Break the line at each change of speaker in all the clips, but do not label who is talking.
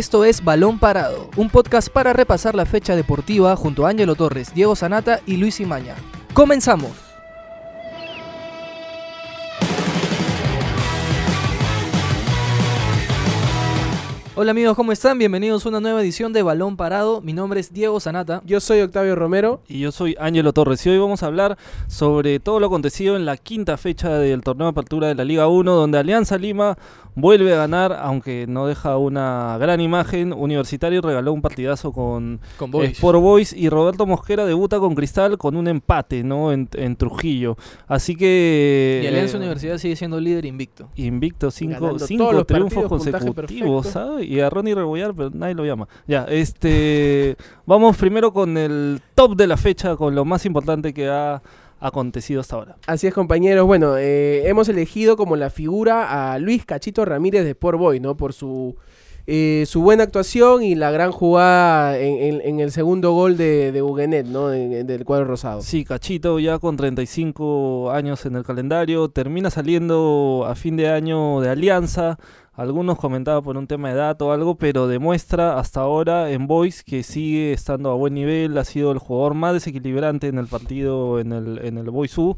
Esto es Balón Parado, un podcast para repasar la fecha deportiva junto a Ángelo Torres, Diego Sanata y Luis Imaña. ¡Comenzamos! Hola amigos, ¿cómo están? Bienvenidos a una nueva edición de Balón Parado. Mi nombre es Diego Sanata.
Yo soy Octavio Romero.
Y yo soy Ángelo Torres. Y hoy vamos a hablar sobre todo lo acontecido en la quinta fecha del torneo de apertura de la Liga 1, donde Alianza Lima vuelve a ganar, aunque no deja una gran imagen. Universitario regaló un partidazo con,
Con Boys.
Sport Boys y Roberto Mosquera debuta con Cristal con un empate ¿no? en, en Trujillo. Así que...
Y Alianza
eh,
Universidad sigue siendo líder invicto.
Invicto, cinco, cinco triunfos consecutivos. ¿sabes? Y a Ronnie Rebollar, pero nadie lo llama. Ya, este. vamos primero con el top de la fecha, con lo más importante que ha acontecido hasta ahora.
Así es, compañeros. Bueno, eh, hemos elegido como la figura a Luis Cachito Ramírez de Sport Boys, ¿no? Por su, eh, su buena actuación y la gran jugada en, en- en el segundo gol de, de Huguenet, ¿no? De- del cuadro rosado.
Sí, Cachito ya con 35 años en el calendario, termina saliendo a fin de año de Alianza. Algunos comentaban por un tema de edad o algo, pero demuestra hasta ahora en Boys que sigue estando a buen nivel, ha sido el jugador más desequilibrante en el partido en el, en el U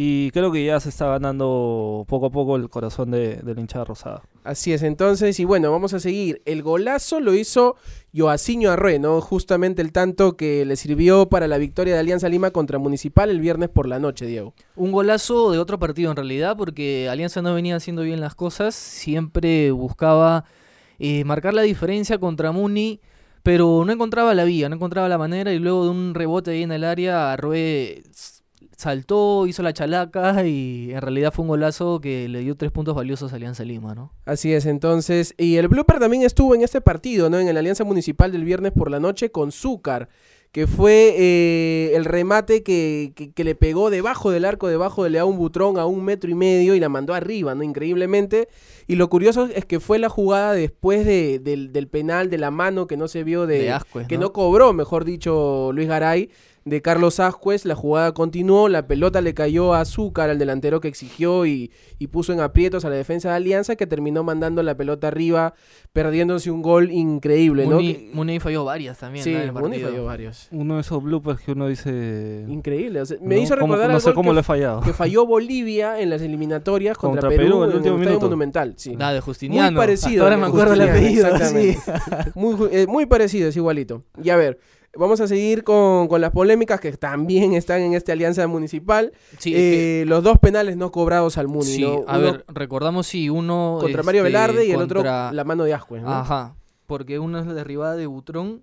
y creo que ya se está ganando poco a poco el corazón de, de la hinchada rosada.
Así es, entonces, y bueno, vamos a seguir. El golazo lo hizo Joaciño Arrué, ¿no? Justamente el tanto que le sirvió para la victoria de Alianza Lima contra Municipal el viernes por la noche, Diego.
Un golazo de otro partido en realidad, porque Alianza no venía haciendo bien las cosas, siempre buscaba eh, marcar la diferencia contra Muni, pero no encontraba la vía, no encontraba la manera y luego de un rebote ahí en el área, Arrué saltó, hizo la chalaca y en realidad fue un golazo que le dio tres puntos valiosos a Alianza Lima, ¿no?
Así es, entonces. Y el blooper también estuvo en este partido, ¿no? En la Alianza Municipal del viernes por la noche con Zúcar, que fue eh, el remate que, que- que le pegó debajo del arco, debajo de León Butrón a un metro y medio y la mandó arriba, ¿no? Increíblemente. Y lo curioso es que fue la jugada después de- del, del penal, de la mano que no se vio de.
De
que
¿no?
no cobró, mejor dicho, Luis Garay. De Carlos Ascuez, la jugada continuó, la pelota le cayó a Azúcar, al delantero que exigió y, y puso en aprietos a la defensa de Alianza, que terminó mandando la pelota arriba, perdiéndose un gol increíble, ¿no?
Muni,
Que-
Muni falló varias también.
sí,
¿no? en el
Muni falló varios.
Uno de esos bloopers que uno dice...
Increíble. o sea, me
¿no?
hizo
¿Cómo-
recordar
No
al
sé
gol
cómo
que,
le he fallado.
que falló Bolivia en las eliminatorias contra,
Contra
Perú, en el
último minuto.
Monumental. Sí.
Ah, de Justiniano.
Muy parecido.
Hasta ahora me acuerdo el apellido. sí.
Muy, eh, muy parecido, es igualito. Y a ver, vamos a seguir con, con las polémicas que también están en esta alianza municipal.
Sí, que-
Eh, los dos penales no cobrados al Muni,
Sí,
¿no?
a ver, recordamos si uno...
contra Mario
este,
Velarde y el otro la mano de Ascuez, ¿no?
Ajá, porque uno es la derribada de Butrón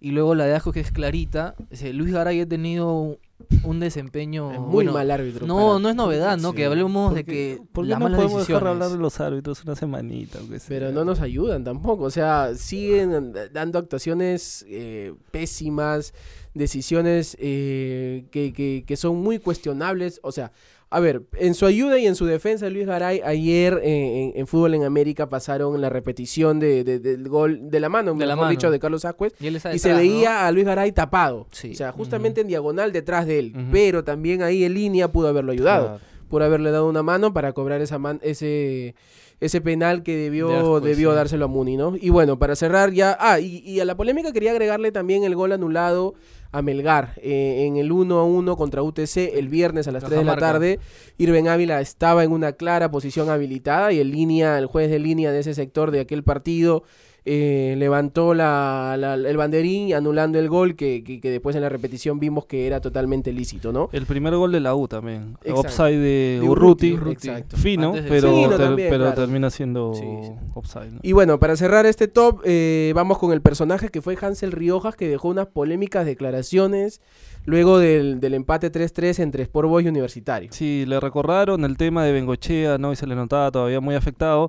y luego la de Asco que es clarita. Luis Garay ha tenido un desempeño...
Es muy
bueno,
mal árbitro.
No,
para-
no es novedad, ¿no?
Sí.
Que hablemos
¿Por
de que
¿Por qué
las
no
malas
podemos dejar
decisiones.
hablar de los árbitros una semanita? aunque sea?
Pero no nos ayudan tampoco. O sea, siguen dando actuaciones eh, pésimas, decisiones eh, que, que- que son muy cuestionables. O sea, a ver, en su ayuda y en su defensa, Luis Garay, ayer eh, en, en Fútbol en América pasaron la repetición de, de- del gol de la mano,
De la
mejor
dicho
de Carlos Ascuez.
Y,
se veía a Luis Garay tapado.
Sí.
O sea, justamente en diagonal detrás de él. Pero también ahí en línea pudo haberlo ayudado
Claro.
Por haberle dado una mano para cobrar esa man- ese, ese penal que
De
debió, debió
sí.
dárselo a Muni, ¿no? Y bueno, para cerrar ya... Ah, y, y a la polémica quería agregarle también el gol anulado a Melgar eh, en el 1 a 1 contra UTC el viernes a las 3 de la
Cajamarca.
tarde. Irben Ávila estaba en una clara posición habilitada y el línea, el juez de línea de ese sector de aquel partido eh, levantó la, la- el banderín anulando el gol que, que- que después en la repetición vimos que era totalmente lícito, ¿no?
El primer gol de la U también.
Exacto.
Offside de,
De
Urruti.
Urruti, exacto.
Fino,
de-
pero,
Fino
ter-
también,
pero
claro.
termina siendo
Sí, sí.
offside. ¿no?
Y bueno, para cerrar este top, eh, vamos con el personaje que fue Hansel Riojas, que dejó unas polémicas declaraciones luego del, del empate 3-3 entre Sport Boys y Universitario.
Sí, le recordaron el tema de Bengochea, ¿no? Y se le notaba todavía muy afectado.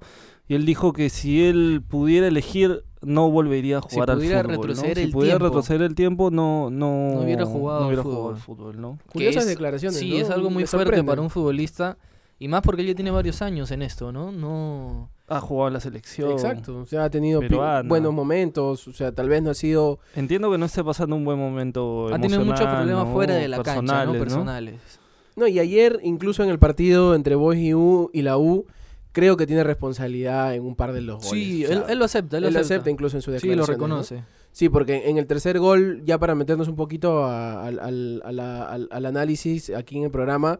Y él dijo que si él pudiera elegir, no volvería a
Si
jugar al fútbol. ¿no?
retroceder
Si
el
pudiera
tiempo.
retroceder el tiempo, no, no,
No hubiera jugado
no hubiera
fútbol.
jugado al fútbol, ¿no?
Curiosas
es-
declaraciones,
Sí,
¿no?
es algo muy fuerte para un futbolista. Y más porque él ya tiene varios años en esto, ¿no? No...
Ha jugado en la selección.
Exacto, o sea, ha tenido
peruana.
buenos momentos, o sea, tal vez no ha sido...
Entiendo que no esté pasando un buen momento
Ha tenido muchos problemas
¿no?
fuera de la cancha, ¿no?
Personales,
Personales.
No, y ayer, incluso en el partido entre Boys y, U, y la U, creo que tiene responsabilidad en un par de los goles.
Sí,
O sea,
él, él lo acepta, él,
él
lo acepta.
acepta incluso en su
Sí,
declaración.
lo reconoce.
Sí, porque en el tercer gol, ya para meternos un poquito a- al, al- a la- al- al análisis aquí en el programa,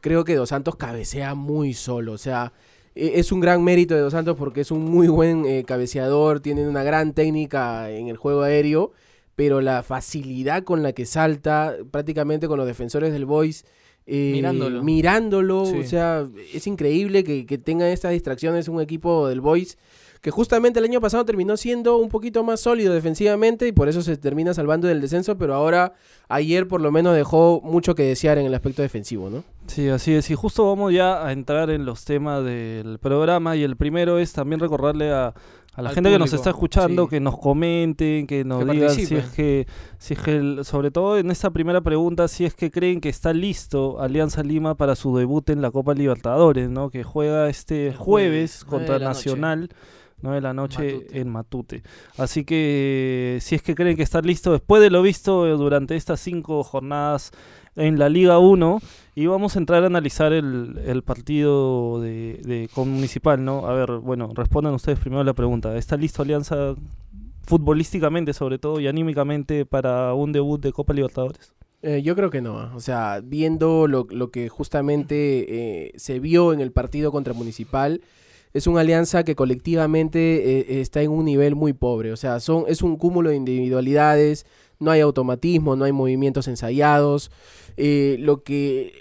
creo que Dos Santos cabecea muy solo. O sea, e- es un gran mérito de Dos Santos porque es un muy buen eh, cabeceador, tiene una gran técnica en el juego aéreo, pero la facilidad con la que salta, prácticamente con los defensores del Boys. Eh,
Mirándolo.
mirándolo,
Sí.
o sea, es increíble que, que tenga estas distracciones un equipo del Boys que justamente el año pasado terminó siendo un poquito más sólido defensivamente y por eso se termina salvando del descenso, pero ahora ayer por lo menos dejó mucho que desear en el aspecto defensivo, ¿no?
Sí, así es. Y justo vamos ya a entrar en los temas del programa. Y el primero es también recordarle a, a la gente que nos está escuchando,
sí.
que nos comenten, que nos
Que
digan si es que, si es que el- sobre todo en esta primera pregunta, si es que creen que está listo Alianza Lima para su debut en la Copa Libertadores, ¿no? Que juega este jueves contra
noche.
Nacional. 9 de la noche
Matute.
en Matute. Así que si es que creen que está listo después de lo visto eh, durante estas cinco jornadas en la Liga 1 y vamos a entrar a analizar el, el partido de, de con Municipal, ¿no? A ver, bueno, respondan ustedes primero la pregunta. ¿Está listo Alianza futbolísticamente sobre todo y anímicamente para un debut de Copa Libertadores?
Eh, yo creo que no, ¿ah? o sea, viendo lo, lo que justamente eh, se vio en el partido contra Municipal, es una alianza que colectivamente eh, está en un nivel muy pobre, o sea, son, es un cúmulo de individualidades, no hay automatismo, no hay movimientos ensayados, eh, lo que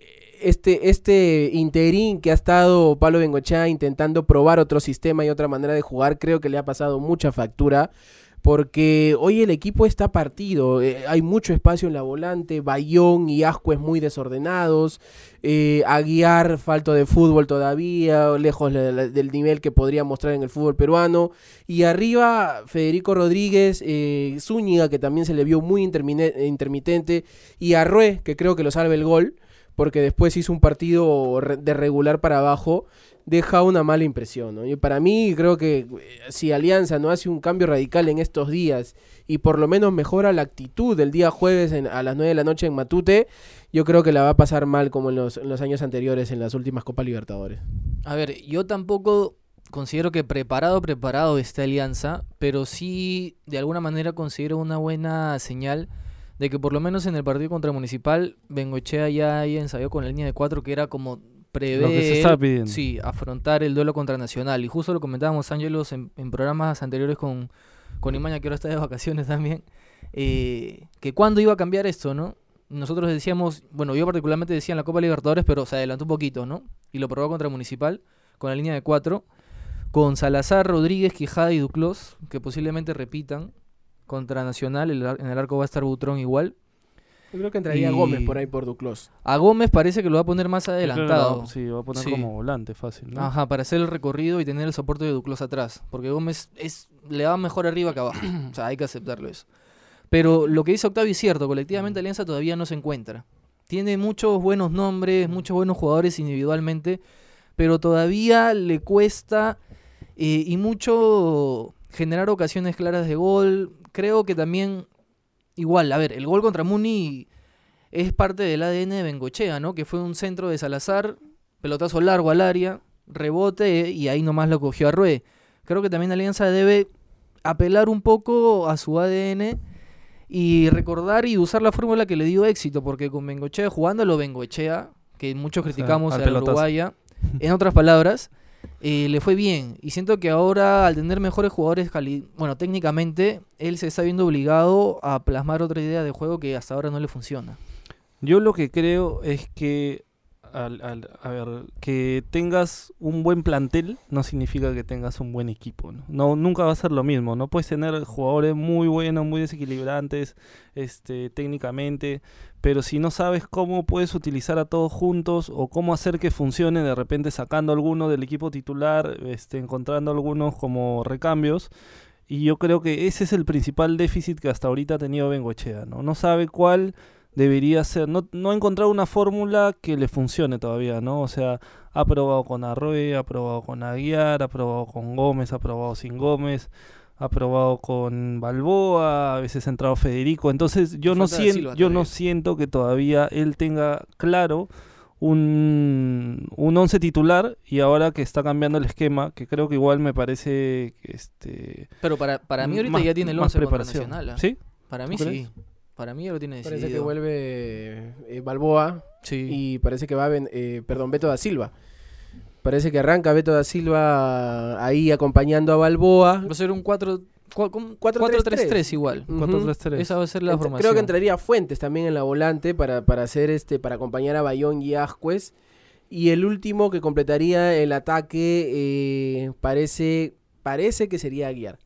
este, este interín que ha estado Pablo Bengochea intentando probar otro sistema y otra manera de jugar, creo que le ha pasado mucha factura. Porque hoy el equipo está partido, eh, hay mucho espacio en la volante, Bayón y Ascuez muy desordenados, eh, Aguiar falto de fútbol todavía, lejos del nivel que podría mostrar en el fútbol peruano, y arriba Federico Rodríguez, eh, Zúñiga que también se le vio muy intermitente, y Arrué que creo que lo salve el gol, porque después hizo un partido de regular para abajo, deja una mala impresión. ¿no? Y para mí creo que eh, si Alianza no hace un cambio radical en estos días y por lo menos mejora la actitud del día jueves en- a las 9 de la noche en Matute, yo creo que la va a pasar mal como en los, años anteriores en las últimas Copas Libertadores.
A ver, yo tampoco considero que preparado, preparado esta alianza, pero sí de alguna manera considero una buena señal de que por lo menos en el partido contra Municipal, Bengochea ya haya ensayado con la línea de cuatro, que era como prever,
Lo que se estaba pidiendo.
sí, afrontar el duelo contra Nacional. Y justo lo comentábamos, Ángelos, en, en programas anteriores con, con Imaña, que ahora está de vacaciones también, eh, que cuándo iba a cambiar esto, ¿no? Nosotros decíamos, bueno, yo particularmente decía en la Copa Libertadores, pero se adelantó un poquito, ¿no? Y lo probó contra Municipal, con la línea de cuatro, con Salazar, Rodríguez, Quijada y Duclos, que posiblemente repitan contra Nacional, el en el arco va a estar Butrón igual.
Yo creo que entraría
Y-
Gómez por ahí por Duclos.
A Gómez parece que lo va a poner más adelantado.
va- sí, va a poner
Sí.
como volante fácil, ¿no?
Ajá, para hacer el recorrido y tener el soporte de Duclos atrás. Porque Gómez es, le va mejor arriba que abajo. o sea, hay que aceptarlo eso. Pero lo que dice Octavio es cierto, colectivamente Alianza todavía no se encuentra. Tiene muchos buenos nombres, muchos buenos jugadores individualmente, pero todavía le cuesta eh, y mucho generar ocasiones claras de gol. Creo que también, igual, a ver, el gol contra Muni es parte del ADN de Bengochea, ¿no? Que fue un centro de Salazar, pelotazo largo al área, rebote y ahí nomás lo cogió a Rue. Creo que también Alianza debe apelar un poco a su ADN y recordar y usar la fórmula que le dio éxito, porque con Bengochea, jugando lo Bengochea, que muchos criticamos a la. Uruguaya, en otras palabras, eh, le fue bien. Y siento que ahora, al tener mejores jugadores, bueno, técnicamente, él se está viendo obligado a plasmar otra idea de juego que hasta ahora no le funciona.
Yo lo que creo es que al, a ver, que tengas un buen plantel no significa que tengas un buen equipo, ¿no? No, nunca va a ser lo mismo, no puedes tener jugadores muy buenos, muy desequilibrantes, este, técnicamente, pero si no sabes cómo puedes utilizar a todos juntos o cómo hacer que funcione, de repente sacando alguno del equipo titular, este, encontrando algunos como recambios, y yo creo que ese es el principal déficit que hasta ahorita ha tenido Bengochea, ¿no? No sabe cuál debería ser, no, no ha encontrado una fórmula que le funcione todavía, ¿no? O sea, ha probado con Arroyo, ha probado con Aguiar, ha probado con Gómez, ha probado sin Gómez, ha probado con Balboa, a veces ha entrado Federico, entonces yo no yo no siento que todavía él tenga claro un, un once titular y ahora que está cambiando el esquema, que creo que igual me parece que este
Pero para, para mí ahorita
más-
ya tiene el
más
11 contra
preparación.
Nacional. ¿ah?
¿Sí?
Para mí
¿Tú
sí. Para mí ya lo tiene decidido.
Parece que vuelve eh, Balboa
Sí.
y parece que va, a ven- eh, perdón, Beto da Silva. Parece que arranca Beto da Silva ahí acompañando a Balboa.
Va a ser un 4 cua- como-
4-3-3.
4-3-3 igual.
Ujú.
4-3-3.
Esa va a ser la
Ent-
formación.
Creo que entraría Fuentes también en la volante para, para hacer este, para acompañar a Bayón y Ascuez. Y el último que completaría el ataque eh, parece, parece que sería Aguiar.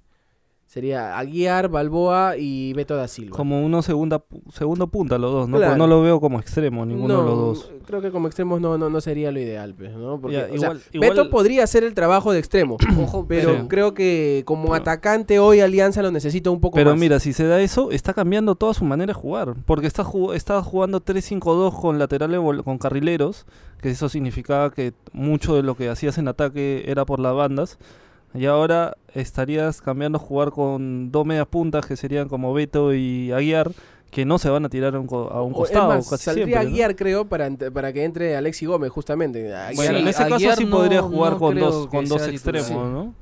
Sería Aguiar, Balboa y Beto da Silva.
Como uno segunda, pu- segundo punta los dos, ¿no?
Claro.
Porque no lo veo como extremo, ninguno
no,
de los dos.
Creo que como extremos no, no, no sería lo ideal, pues, ¿no? Porque,
Ya,
o sea,
igual- igual-
Beto podría hacer el trabajo de extremo,
Ojo,
pero
Sí.
creo que como
Pero-
atacante hoy Alianza lo necesita un poco
Pero
más.
mira, si se da eso, está cambiando toda su manera de jugar. Porque está, ju- está jugando 3-5-2 con laterales con carrileros, que eso significaba que mucho de lo que hacías en ataque era por las bandas. Y ahora estarías cambiando a jugar con dos medias puntas que serían como Beto y Aguiar, que no se van a tirar a un, co- a un costado
más,
casi
saldría
siempre. ¿no?
Aguiar, creo, para, para que entre Alexi Gómez, justamente. Aguiar-
Bueno, en ese caso sí
no-
podría jugar
no
con dos, con dos extremos,
Sí.
¿no?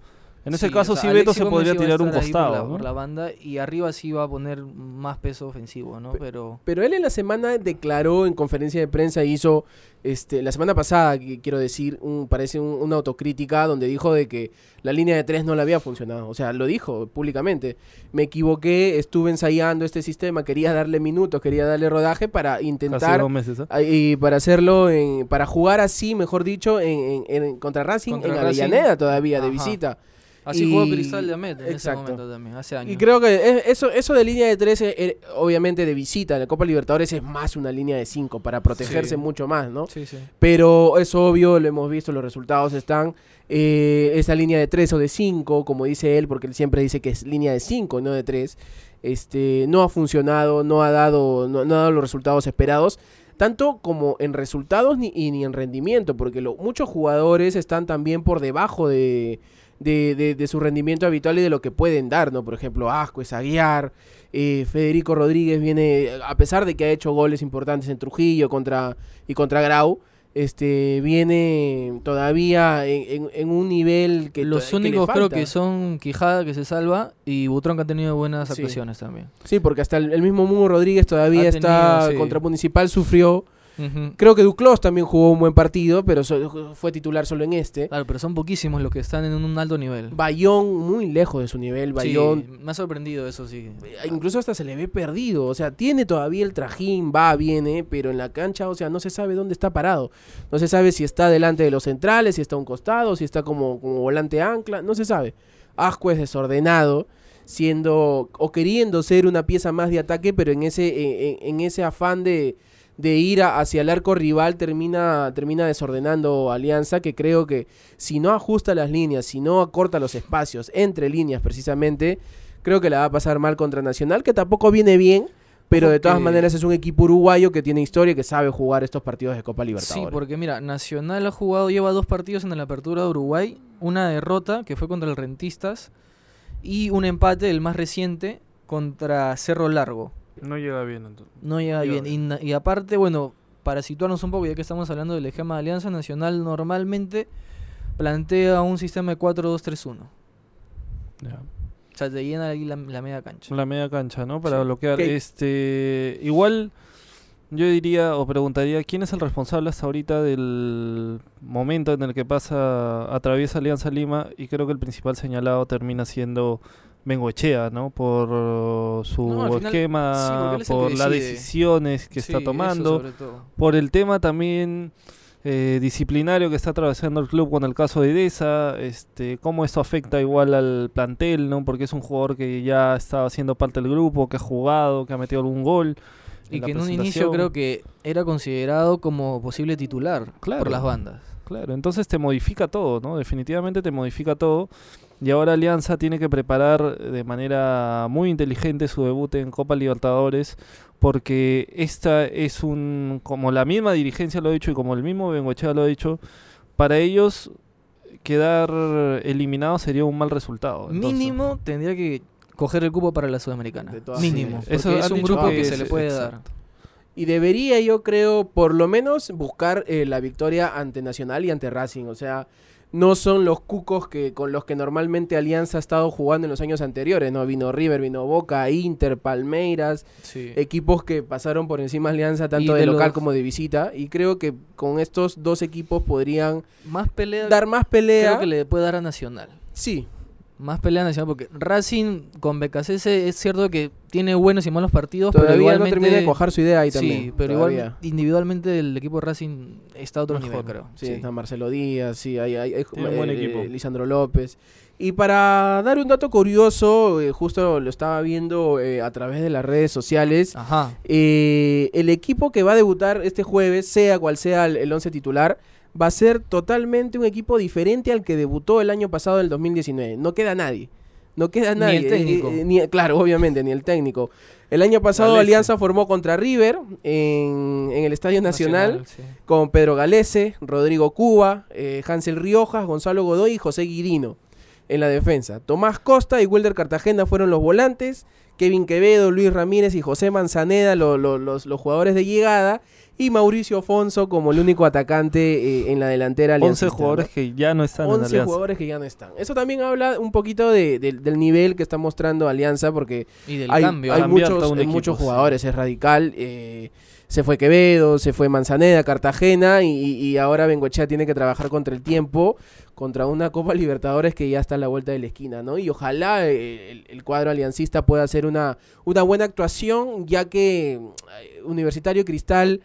En ese
Sí,
caso
o sea,
sí Beto se podría tirar un
por
costado,
la,
¿no?
por la banda y arriba sí va a poner más peso ofensivo, ¿no?
Pe-
Pero
Pero él en la semana declaró en conferencia de prensa, hizo, este, la semana pasada, que- quiero decir, un, parece un- una autocrítica donde dijo de que la línea de tres no le había funcionado. O sea, lo dijo públicamente. Me equivoqué, estuve ensayando este sistema, quería darle minutos, quería darle rodaje para
Casi
intentar
dos meses,
Y para hacerlo, en, para jugar así, mejor dicho, en, en- en- contra Racing
Contra
en
Racing.
Avellaneda todavía, de visita.
Así
Y-
jugó Cristal de Amet en
exacto.
ese momento también, hace años.
Y creo que es- eso, eso de línea de 13, eh, obviamente de visita en la Copa Libertadores es más una línea de 5 para protegerse
Sí.
mucho más, ¿no?
Sí, sí.
Pero es obvio, lo hemos visto, los resultados están. eh, esa línea de 3 o de 5, como dice él, porque él siempre dice que es línea de 5, no de 3, este, no ha funcionado, no ha dado, no, no ha dado los resultados esperados. Tanto como en resultados ni, y ni en rendimiento, porque lo- muchos jugadores están también por debajo de, de, de- de su rendimiento habitual y de lo que pueden dar, ¿no? Por ejemplo, Asco, Aguiar, eh, Federico Rodríguez viene, a pesar de que ha hecho goles importantes en Trujillo contra, y contra Grau, este viene todavía en, en- en un nivel que
Los
que le
únicos creo que son Quijada que se salva y Butrón que ha tenido buenas
Sí.
actuaciones también.
Sí, porque hasta el, el mismo Mugo Rodríguez todavía
Ha
está
tenido, sí.
contra Municipal, sufrió. Creo que Duclos también jugó un buen partido, pero so- fue titular solo en este.
Claro, pero son poquísimos los que están en un alto nivel.
Bayón muy lejos de su nivel,
Sí,
Bayón
me ha sorprendido eso, sí.
eh, incluso hasta se le ve perdido, o sea, tiene todavía el trajín, va, viene, pero en la cancha, o sea, no se sabe dónde está parado. No se sabe si está delante de los centrales, si está a un costado, si está como, como volante ancla, no se sabe. Asco es desordenado, siendo o queriendo ser una pieza más de ataque, pero en ese, en, en ese afán de, de ir a- hacia el arco rival termina, termina desordenando Alianza, que creo que si no ajusta las líneas, si no acorta los espacios entre líneas precisamente, creo que la va a pasar mal contra Nacional, que tampoco viene bien, pero de todas maneras es un equipo uruguayo que tiene historia y que sabe jugar estos partidos de Copa
Sí,
Libertadores.
porque mira, Nacional ha jugado, lleva dos partidos en la apertura de Uruguay, una derrota que fue contra el Rentistas y un empate, el más reciente, contra Cerro Largo.
No llega bien entonces.
No llega
Llega
bien. Y, aparte, bueno, para situarnos un poco, ya que estamos hablando del esquema de Alianza Nacional, normalmente plantea un sistema de 4-2-3-1.
Ya.
O sea, te llena ahí la, la media cancha.
La media cancha, ¿no? Para
Sí.
bloquear.
¿Qué?
Este, igual yo diría o preguntaría quién es el responsable hasta ahorita del momento en el que pasa atraviesa Alianza Lima y creo que el principal señalado termina siendo Bengoechea, ¿no? Por su
No, al final, sí,
esquema, por las decisiones que
Sí,
está tomando, por el tema también eh, disciplinario que está atravesando el club con el caso de Edesa, este, cómo esto afecta igual al plantel, ¿no? Porque es un jugador que ya está haciendo parte del grupo, que ha jugado, que ha metido algún gol.
Y que en un inicio creo que era considerado como posible titular
Claro.
por las bandas.
Claro, entonces te modifica todo, ¿no? Definitivamente te modifica todo. Y ahora Alianza tiene que preparar de manera muy inteligente su debut en Copa Libertadores, porque esta es un, como la misma dirigencia lo ha dicho y como el mismo Bengochea lo ha dicho, para ellos quedar eliminado sería un mal resultado. Entonces,
Mínimo tendría que coger el cupo para la Sudamericana. Mínimo.
Eso
es un grupo
que es-
se le puede dar.
Y debería, yo creo, por lo menos buscar eh, la victoria ante Nacional y ante Racing. O sea, no son los cucos que con los que normalmente Alianza ha estado jugando en los años anteriores, ¿no? Vino River, vino Boca, Inter, Palmeiras,
Sí.
equipos que pasaron por encima de Alianza tanto de,
de
local
los-
como de visita. Y creo que con estos dos equipos podrían
Más pelea
dar más pelea.
creo que le puede dar a Nacional.
Sí,
Más pelea Nacional porque Racing con BKCS es cierto que tiene buenos y malos partidos, pero
todavía no termina de cuajar su idea ahí también.
Sí, pero
todavía.
igual individualmente el equipo de Racing está a otro
Mejor.
nivel, creo.
Sí, está Marcelo Díaz, sí, hay, hay,
un buen
eh,
equipo.
eh, Lisandro López. Y para dar un dato curioso, eh, justo lo estaba viendo eh, a través de las redes sociales,
Ajá.
eh, el equipo que va a debutar este jueves, sea cual sea el, el once titular, va a ser totalmente un equipo diferente al que debutó el año pasado, el 2019. No queda nadie. No queda
Ni
nadie.
el técnico.
Eh, eh, ni- claro, obviamente, ni el técnico. El año pasado. Alianza formó contra River en, en el Estadio Nacional
sí.
con Pedro Galese, Rodrigo Cuba, eh, Hansel Riojas, Gonzalo Godoy y José Guirino en la defensa. Tomás Costa y Wilder Cartagena fueron los volantes, Kevin Quevedo, Luis Ramírez y José Manzaneda lo- lo- los, los jugadores de llegada y Mauricio Afonso como el único atacante eh, en la delantera
11
aliancista,
jugadores
¿no?
que ya no están en
11
Alianza.
jugadores que ya no están. Eso también habla un poquito de- de- del nivel que está mostrando Alianza porque
Y del
hay,
cambio.
hay muchos, muchos jugadores, es radical. eh, se fue Quevedo, se fue Manzaneda, Cartagena y, y ahora Bengochea tiene que trabajar contra el tiempo, contra una Copa Libertadores que ya está a la vuelta de la esquina, ¿no? Y ojalá eh, el, cuadro aliancista pueda hacer una, una buena actuación, ya que eh, Universitario Cristal,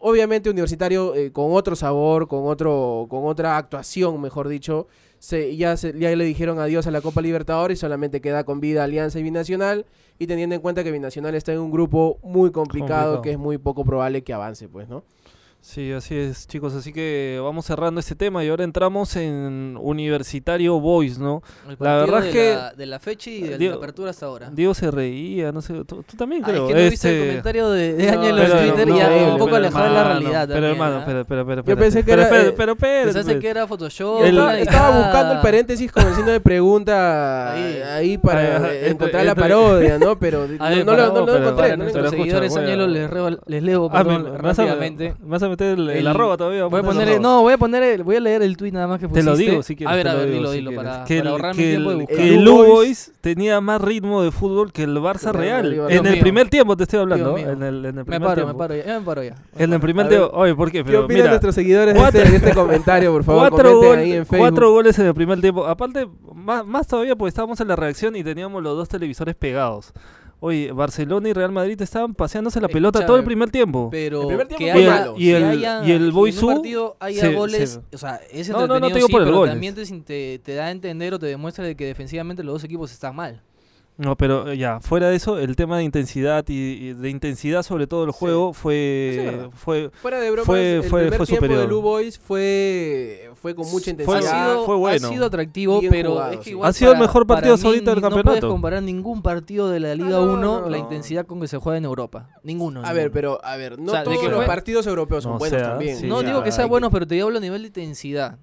obviamente Universitario eh, con otro sabor, con, otro, con otra actuación, mejor dicho, se, ya, se- ya le dijeron adiós a la Copa Libertadores y solamente queda con vida Alianza y Binacional. Y teniendo en cuenta que Binacional está en un grupo muy complicado,
Complicado.
que es muy poco probable que avance, pues, ¿no?
Sí, así es, chicos. Así que vamos cerrando este tema y ahora entramos en Universitario Boys, ¿no?
El
La verdad
de
es que-
La, de la fecha y de
Diego-
la apertura hasta ahora.
Diego se reía, no sé, tú, tú también
Ah,
creo.
es que no viste el
Este,
comentario de, de
No,
Ángel en
pero
Twitter
no,
y
no,
un poco
pero
alejado de la
hermano,
realidad
Pero
también.
hermano,
¿ah?
espera, espera, espera.
Yo pensé que
pero,
era,
Pero,
eh,
pero,
Pensaste
pues.
que era Photoshop.
El-
estaba, buscando el paréntesis con el signo de pregunta ahí,
Ahí.
para
Ajá,
eh,
entre-
encontrar la parodia, ¿no? Pero no,
A
lo,
pero-
encontré. Lo
nuestros
Pero
seguidores,
voy a-
Ángelo, les, leo
Ah, a,
rápidamente.
Me meter el, el arroba todavía.
Voy a
poner
no, voy a poner, el- voy a leer el tweet nada más que
Te
pusiste.
lo digo si quieres.
A ver,
te
a ver, dilo,
si
dilo,
quieres.
para,
que
para
el,
ahorrarme
que
tiempo de buscar.
El
U
Boys-
tenía más ritmo de fútbol que el Barça
Real. Madrid,
En
Dios
el
mío.
primer tiempo te estoy hablando.
Dios.
En el, en el
Me
primer
paro,
tiempo.
me paro ya, ya me paro ya.
En el primer tiempo. Oye, ¿por qué?
¿Qué
Pero
opinan
mira,
nuestros seguidores de
cuatro-
este, de este comentario? Por favor,
cuatro, gol-
ahí en Facebook.
cuatro goles en el primer tiempo. Aparte, más, más todavía porque estábamos en la reacción y teníamos los dos televisores pegados. Oye, Barcelona y Real Madrid estaban paseándose la pelota
Escúchame,
todo el primer tiempo.
Pero
El primer tiempo
que
fue
haya,
malo.
Y
que
el-
haya-
y el
que en un partido haya
se-
goles,
se-
o sea, es
No, no, no
entretenido
te digo
sí,
por el
pero
gol,
también te, te, te da a entender o te demuestra de que defensivamente los dos equipos están mal.
No, pero eh, ya, fuera de eso, el tema de intensidad y, y de intensidad sobre todo el
Sí.
juego
es
fue, fue
Fuera de bromas,
Fue-
el
fue-
primer
fue
tiempo
superior.
de Blue Boys fue, fue con mucha intensidad.
ha, sido,
fue bueno.
ha sido atractivo,
Bien
pero
jugado,
es que
sí.
igual
Ha sido el mejor partido saudita del
No
campeonato.
puedes comparar ningún partido de la Liga
no,
1
no,
la
no.
intensidad con que se juega en Europa. Ninguno.
A ver, pero, a ver, no
O sea, de
todos
que
los
fue-
partidos europeos son
No,
buenos
sea,
también.
sí,
no digo que sea
hay
bueno, pero te hablo a nivel de intensidad.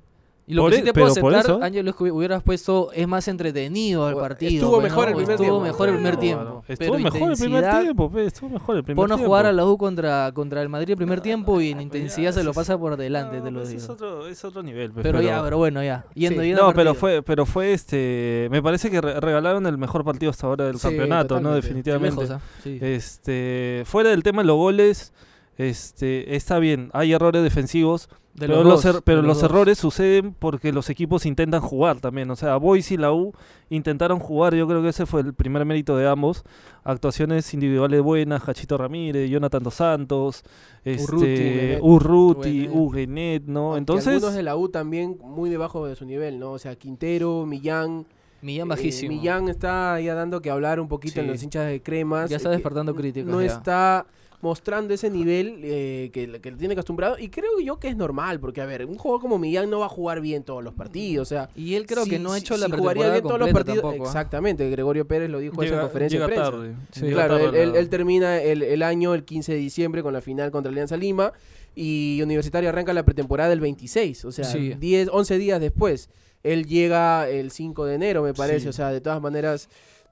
Y lo
Por
que
e-
sí te puedo aceptar, Ángel, es que hubieras puesto es más entretenido el
Bueno,
partido.
estuvo mejor el primer
estuvo
tiempo.
mejor el primer tiempo.
Estuvo
pero
mejor el primer tiempo, pe, estuvo mejor el primer
Pon a
tiempo.
jugar a la U contra, contra el Madrid el primer tiempo y en intensidad se lo pasa por delante,
No,
te lo
pues
digo.
Es otro, es otro nivel. pues,
Pero, ya, pero bueno, ya. Yendo,
Sí.
yendo
No,
al
pero fue, pero fue este. Me parece que re- regalaron el mejor partido hasta ahora del
Sí,
campeonato, ¿no? Definitivamente.
Lejos, ¿ah? Sí.
Este, fuera del tema de los goles, este, está bien, hay errores defensivos,
De
pero,
los
los,
dos,
er- pero
de
los,
dos.
errores suceden porque los equipos intentan jugar también. O sea, Boys y la U intentaron jugar, yo creo que ese fue el primer mérito de ambos. Actuaciones individuales buenas, Hachito Ramírez, Jonathan Dos Santos,
Urruti,
este. Urruti,
Huguenet.
Huguenet, ¿no?
Aunque
Entonces,
algunos de la U también muy debajo de su nivel, ¿no? O sea, Quintero, Millán.
Millán
eh,
bajísimo.
Millán está ya dando que hablar un poquito en los hinchas de cremas.
Ya está
eh,
despertando críticas,
No
ya.
está mostrando ese nivel eh, que, que le tiene acostumbrado. Y creo yo que es normal, porque a ver, un jugador como Millán no va a jugar bien todos los partidos. O sea,
Y él creo
si-
que no ha
si-
hecho
si
la
jugaría
pretemporada
bien todos los partidos.
tampoco, ¿ah?
Exactamente, Gregorio Pérez lo dijo en esa
llega,
conferencia
llega
de prensa.
tarde.
Sí,
Claro,
tarde
él,
la-
él- él termina el, el año el 15 de diciembre con la final contra Alianza Lima y Universitario arranca la pretemporada el 26, o sea,
Sí.
10, 11 días después. Él llega el 5 de enero, me parece,
Sí.
o sea, de todas maneras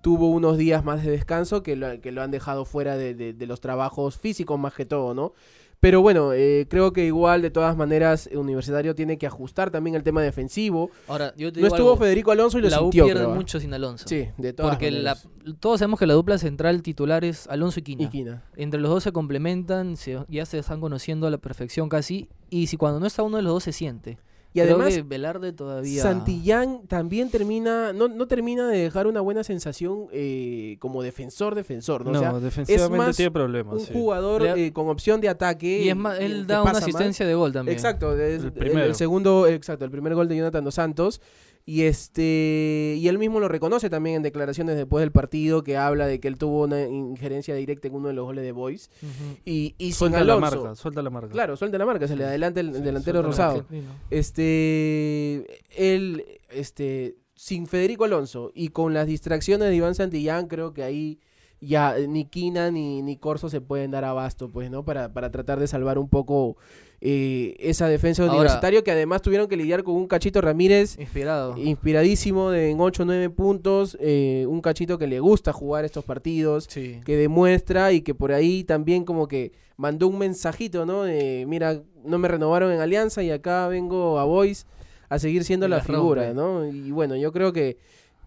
tuvo unos días más de descanso que lo, que lo han dejado fuera de, de- de los trabajos físicos más que todo, ¿no? Pero bueno, eh, creo que igual de todas maneras Universitario tiene que ajustar también el tema defensivo.
Ahora, yo te
No
digo
estuvo
algo,
Federico Alonso y lo
la U
sintió,
pierde
creo, ¿ah?
mucho sin Alonso.
Sí, de todas
Porque la-
maneras.
todos sabemos que la dupla central titular es Alonso y Quina.
Y Quina.
Entre los dos se complementan, se- ya se están conociendo a la perfección casi. Y si cuando no está uno de los dos se siente.
Y
Creo
además,
que Velarde todavía.
Santillán también termina, no, no termina de dejar una buena sensación eh, como defensor-defensor, ¿no?
No,
o sea,
defensivamente
más
tiene problemas.
un
sí.
jugador eh, con opción de ataque.
Y es más, él da una asistencia de gol también.
Exacto, es
El
el, el segundo, exacto, el primer gol de Jonathan dos Santos. Y este y él mismo lo reconoce también en declaraciones después del partido que habla de que él tuvo una injerencia directa en uno de los goles de Boys.
Ujú.
Y, y sin
Suelta la
Alonso.
marca, suelta la marca.
Claro, suelta la marca, se le adelanta el,
Sí,
delantero
la
rosado. Este, él, este, sin Federico Alonso y con las distracciones de Iván Santillán, creo que ahí ya eh, ni Quina ni, ni Corso se pueden dar abasto, pues, ¿no? Para, para tratar de salvar un poco eh, esa defensa de
Ahora-
universitario que además tuvieron que lidiar con un cachito Ramírez
Inspirado.
inspiradísimo de en 8 o 9 puntos, eh, un cachito que le gusta jugar estos partidos
Sí.
que demuestra y que por ahí también como que mandó un mensajito, ¿no? De, mira, no me renovaron en Alianza y acá vengo a Boys a seguir siendo
Y
la
la
figura,
rompe.
¿no? Y bueno, yo creo que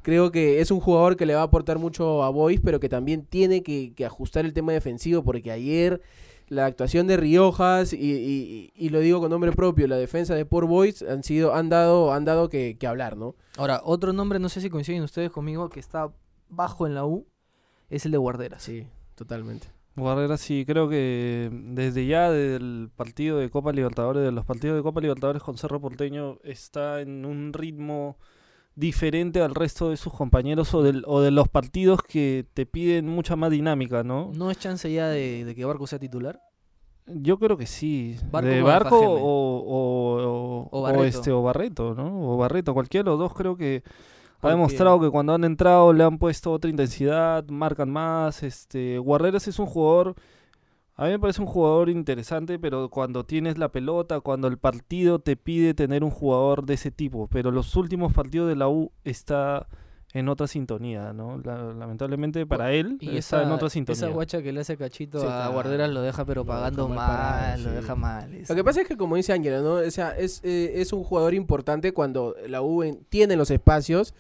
creo que es un jugador que le va a aportar mucho a Boys, pero que también tiene que, que ajustar el tema defensivo porque ayer la actuación de Riojas y, y- y lo digo con nombre propio, la defensa de Port Boys han sido han dado han dado que, que hablar, ¿no?
Ahora, otro nombre, no sé si coinciden ustedes conmigo, que está bajo en la U, es el de Guarderas.
Sí, totalmente.
Guerrera sí, creo que desde ya del partido de Copa Libertadores, de los partidos de Copa Libertadores con Cerro Porteño, está en un ritmo diferente al resto de sus compañeros o, del- o de los partidos que te piden mucha más dinámica, ¿no?
¿No es chance ya de, de que Barco sea titular?
Yo creo que sí.
Barco
de Barco o, o,
O
o
Barreto.
este, o Barreto, ¿no? O Barreto, cualquiera de los dos creo que ha demostrado que cuando han entrado le han puesto otra intensidad, marcan más. Este, Guarreras es un jugador, a mí me parece un jugador interesante, pero cuando tienes la pelota, cuando el partido te pide tener un jugador de ese tipo, pero los últimos partidos de la U está en otra sintonía, ¿no? La- lamentablemente para él
Y
está
esa,
en otra
esa
sintonía.
guacha que le hace cachito
Sí,
a
claro.
Guarderas lo deja pero pagando
mal
lo
sí.
deja mal. eso.
Lo que pasa es que, como dice Ángela, ¿no? O sea, es, eh, es un jugador importante cuando la U en- tiene los espacios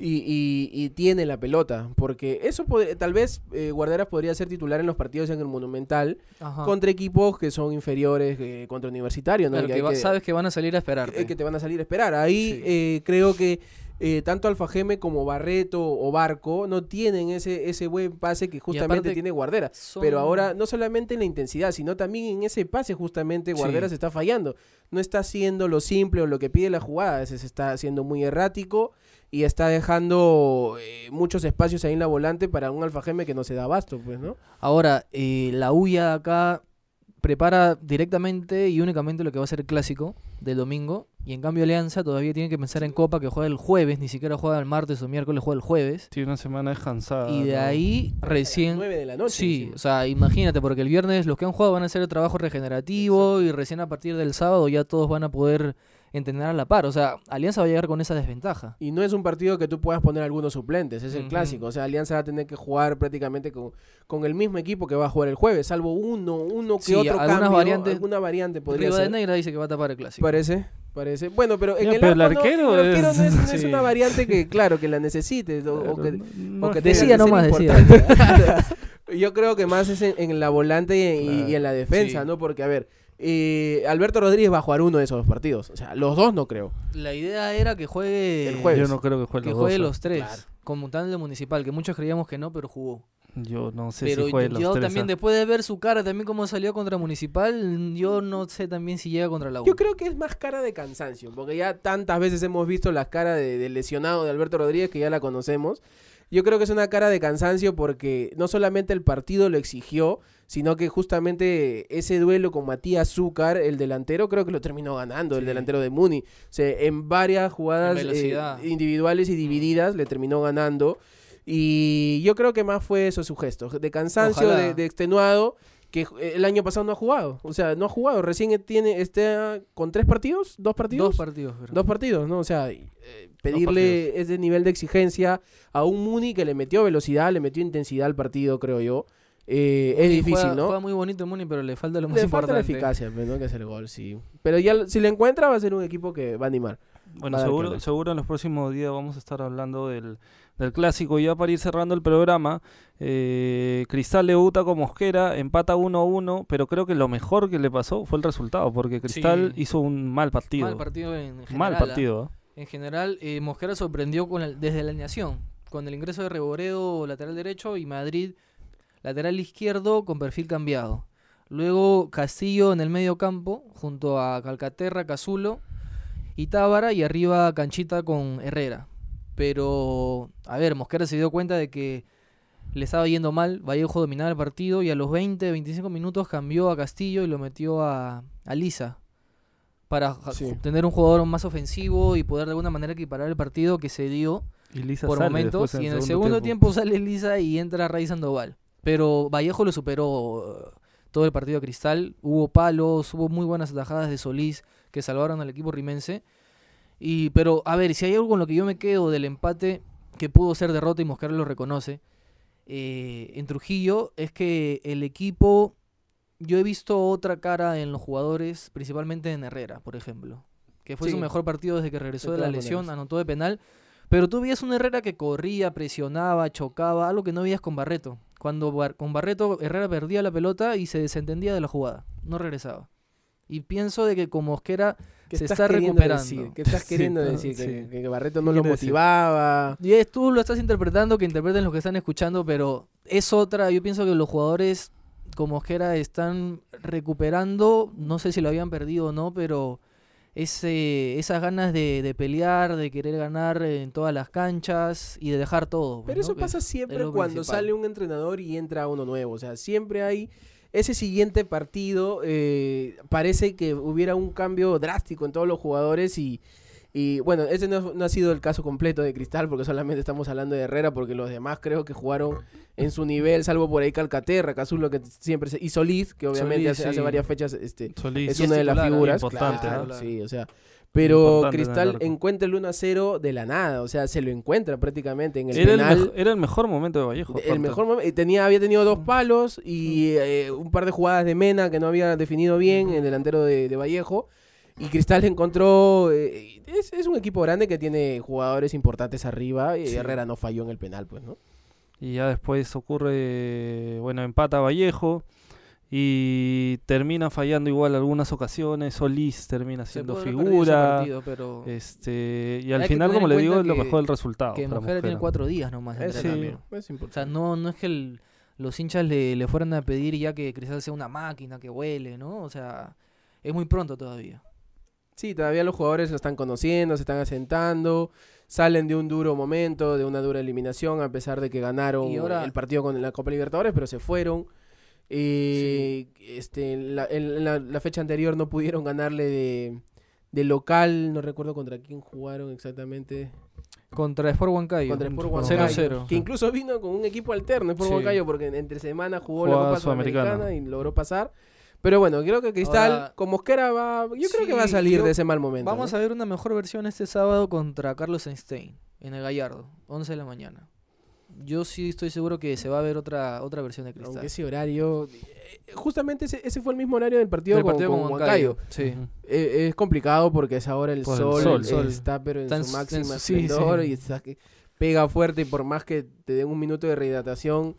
y, y- y tiene la pelota. Porque eso tal vez eh, Guarderas podría ser titular en los partidos en el Monumental
Ajá.
contra equipos que son inferiores eh, contra Universitario, ¿no?
Claro,
Que
que
hay
va-
que-
sabes que van a salir a esperarte.
que, que te van a salir a esperar. Ahí
Sí.
eh, creo que eh, tanto Alfajeme como Barreto o Barco no tienen ese, ese buen pase que justamente tiene Guardera.
Son-
Pero ahora no solamente en la intensidad, sino también en ese pase justamente
Sí.
Guardera se está fallando. No está haciendo lo simple o lo que pide la jugada, veces está haciendo muy errático y está dejando eh, muchos espacios ahí en la volante para un Alfajeme que no se da abasto, pues, ¿no?
Ahora, eh, la UIA acá prepara directamente y únicamente lo que va a ser el clásico del domingo. Y en cambio Alianza todavía tiene que pensar en Copa que juega el jueves, ni siquiera juega el martes o miércoles, juega el jueves.
Tiene una semana descansada.
y de
¿no?
ahí recién...
9 de la noche.
Sí,
encima.
o sea, imagínate, porque el viernes los que han jugado van a hacer el trabajo regenerativo y recién a partir del sábado ya todos van a poder entrenar a la par. O sea, Alianza va a llegar con esa desventaja.
Y no es un partido que tú puedas poner algunos suplentes, es el clásico. O sea, Alianza va a tener que jugar prácticamente con, con el mismo equipo que va a jugar el jueves, salvo uno, uno que
Sí,
otro
algunas
cambio,
variantes-
alguna variante podría
Riva de
ser.
Negra dice que va a tapar el clásico.
Parece, parece. Bueno, pero en
Ya,
el,
pero el
arco no-
arquero
el arquero no es, no es
es-
una variante que, claro, que la necesites o, que,
no-
o
no
que
Decía
ser
nomás, decía.
Yo creo que más es en, en la volante y, y- en la defensa,
Sí.
¿no? Porque, a ver, eh, Alberto Rodríguez va a jugar uno de esos dos partidos. O sea, los dos no creo.
La idea era que juegue
El jueves.
Yo no creo que juegue
que
los
juegue
dos, ¿eh?
los tres,
Claro.
como tal de municipal, que muchos creíamos que no, pero jugó.
Yo no sé
pero
si juegue los
yo
tres.
también,
¿ah?
después de ver su cara, también como salió contra municipal, yo no sé también si llega contra la U.
Yo creo que es más cara de cansancio, porque ya tantas veces hemos visto la cara de, lesionado de Alberto Rodríguez, que ya la conocemos. Yo creo que es una cara de cansancio porque no solamente el partido lo exigió, sino que justamente ese duelo con Matías Zúcar, el delantero, creo que lo terminó ganando, el delantero de Muni. O sea, en varias jugadas
En
eh, individuales y divididas le terminó ganando. Y yo creo que más fue eso su gesto, de cansancio, de, de extenuado, que el año pasado no ha jugado. O sea, no ha jugado. Recién tiene, está con tres partidos, dos partidos.
Dos partidos. pero-
Dos partidos, ¿no? O sea, eh, pedirle ese nivel de exigencia a un Muni que le metió velocidad, le metió intensidad al partido, creo yo. Eh, es difícil,
juega-
¿no?
Juega muy bonito Muni, pero le falta lo más
Le falta la
importante.
eficacia, pues, ¿no? Que el gol, sí. Pero ya si le encuentra va a ser un equipo que va a animar.
Bueno, seguro, seguro en los próximos días vamos a estar hablando del, del clásico. Ya para ir cerrando el programa, eh, Cristal debuta con Mosquera, empata 1-1, pero creo que lo mejor que le pasó fue el resultado, porque Cristal
Sí.
hizo un mal partido.
Mal partido en general.
Mal
¿ah?
partido. ¿ah?
En general, eh, Mosquera sorprendió con el- desde la alineación, con el ingreso de Reboredo lateral derecho y Madrid lateral izquierdo con perfil cambiado. Luego Castillo en el medio campo, junto a Calcaterra, Cazulo y Tábara, y arriba Canchita con Herrera. Pero, a ver, Mosquera se dio cuenta de que le estaba yendo mal, Vallejo dominaba el partido y a los 20, 25 minutos cambió a Castillo y lo metió a, a Lisa para
Sí.
tener un jugador más ofensivo y poder de alguna manera equiparar el partido que se dio
Y Lisa
por momentos. Y en el segundo
tiempo.
tiempo sale Lisa y entra Rey Sandoval. Pero Vallejo lo superó eh, todo el partido a Cristal. Hubo palos, hubo muy buenas atajadas de Solís que salvaron al equipo rimense. Y, pero, a ver, si hay algo con lo que yo me quedo del empate que pudo ser derrota y Mosquera lo reconoce eh, en Trujillo, es que el equipo. Yo he visto otra cara en los jugadores, principalmente en Herrera, por ejemplo. Que fue
Sí.
su mejor partido desde que regresó
De
de, la lesión, anotó de penal. Pero tú veías un Herrera que corría, presionaba, chocaba, algo que no veías con Barreto. Cuando Bar- con Barreto Herrera perdía la pelota y se desentendía de la jugada, no regresaba. Y pienso de que con Mosquera
¿Qué
se está recuperando.
decir? ¿Qué estás queriendo decir? Que,
sí.
que Barreto no
¿Qué
lo
decir?
motivaba.
Y es, tú lo estás interpretando, que interpreten los que están escuchando, pero es otra. Yo pienso que los jugadores como Mosquera están recuperando, no sé si lo habían perdido o no, pero ese, esas ganas de, de pelear, de querer ganar en todas las canchas y de dejar todo. pues,
Pero
¿no?
eso pasa
es
siempre cuando
principal.
sale un entrenador y entra uno nuevo. O sea, siempre hay ese siguiente partido. eh, parece que hubiera un cambio drástico en todos los jugadores y. Y bueno, ese no, no ha sido el caso completo de Cristal, porque solamente estamos hablando de Herrera, porque los demás creo que jugaron en su nivel, salvo por ahí Calcaterra, Cazulo, que siempre se, y Solís, que obviamente
Solís,
hace, hace
sí.
varias fechas este,
Solís.
es una de las figuras.
Importante,
claro,
¿no?
sí, o sea. Pero
en
Cristal encuentra el 1 a 0 de la nada, o sea, se lo encuentra prácticamente en el
Era el,
penal.
mejo- era el mejor momento de Vallejo.
El mejor momento. Tenía, había tenido dos palos y eh, un par de jugadas de Mena que no había definido bien, el delantero de, de Vallejo. Y Cristal encontró. eh, es, es un equipo grande que tiene jugadores importantes arriba. Y
Sí.
Herrera no falló en el penal, pues, ¿no?
Y ya después ocurre, bueno, empata Vallejo y termina fallando igual algunas ocasiones. Solís termina siendo figura.
partido, pero
Este, y al final, como le digo, es lo mejor el resultado.
que Mosquera tiene cuatro días nomás de
Es,
sí.
es
O sea, no, no es que el- los hinchas le, le fueran a pedir ya que Cristal sea una máquina que huele, ¿no? O sea, es muy pronto todavía.
Sí, todavía los jugadores lo están conociendo, se están asentando, salen de un duro momento, de una dura eliminación, a pesar de que ganaron
ahora-
el partido con la Copa Libertadores, pero se fueron. Eh, este, en la, en la- la fecha anterior no pudieron ganarle de, de local, no recuerdo contra quién jugaron exactamente.
Contra Sport Huancayo.
Contra Sport Huancayo,
0-0.
Que incluso vino con un equipo alterno, Sport
Sí.
Huancayo, porque entre semana jugó la Copa
Sudamericana.
Sudamericana y logró pasar. Pero bueno, creo que Cristal,
Ahora-
con Mosquera va, yo creo que va a salir de ese mal momento.
Vamos
¿no?
a ver una mejor versión este sábado contra Carlos Einstein en el Gallardo, 11 de la mañana. Yo sí estoy seguro que se va a ver otra otra versión de Cristal.
Aunque ese horario, eh, justamente ese, ese fue el mismo horario del partido,
Del
con,
partido
con
con
Huancayo.
Huancayo. Sí.
Ujú.
Eh, es complicado porque es ahora el
Por el
sol,
sol,
sol.
está pero en
Está
su máxima
en su- sí,
esplendor
sí.
y está que pega fuerte y por más que te den un minuto de rehidratación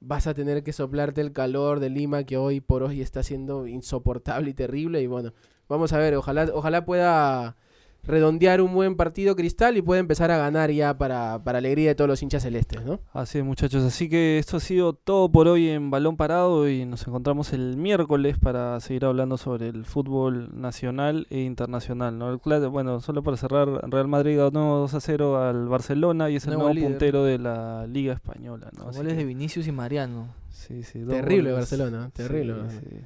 vas a tener que soplarte el calor de Lima que hoy por hoy está siendo insoportable y terrible y bueno, vamos a ver, ojalá ojalá pueda redondear un buen partido Cristal y pueda empezar a ganar ya para, para alegría de todos los hinchas celestes, ¿no?
Así es, muchachos. Así que esto ha sido todo por hoy en Balón Parado y nos encontramos el miércoles para seguir hablando sobre el fútbol nacional e internacional. ¿no? El bueno, solo para cerrar, Real Madrid ganó 2 a 0 al Barcelona y es el
Nuevo
puntero de la Liga Española. ¿no?
Goles
que-
de Vinicius y Mariano.
sí, sí, dos
Terrible
goles.
Barcelona, terrible.
Sí, sí,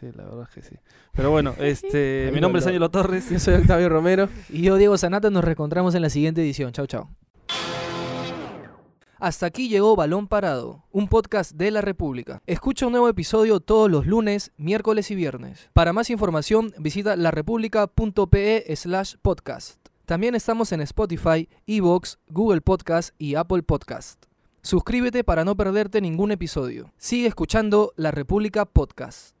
sí, la verdad es que sí. Pero bueno, este, mi nombre es
lo-
Ángelo Torres.
Yo soy Octavio Romero.
Y yo, Diego Sanata, nos reencontramos en la siguiente edición. Chau, chau. Hasta aquí llegó Balón Parado, un podcast de la República. Escucha un nuevo episodio todos los lunes, miércoles y viernes. Para más información visita larepublica.pe slash podcast. También estamos en Spotify, Evox, Google Podcast y Apple Podcast. Suscríbete para no perderte ningún episodio. Sigue escuchando La República Podcast.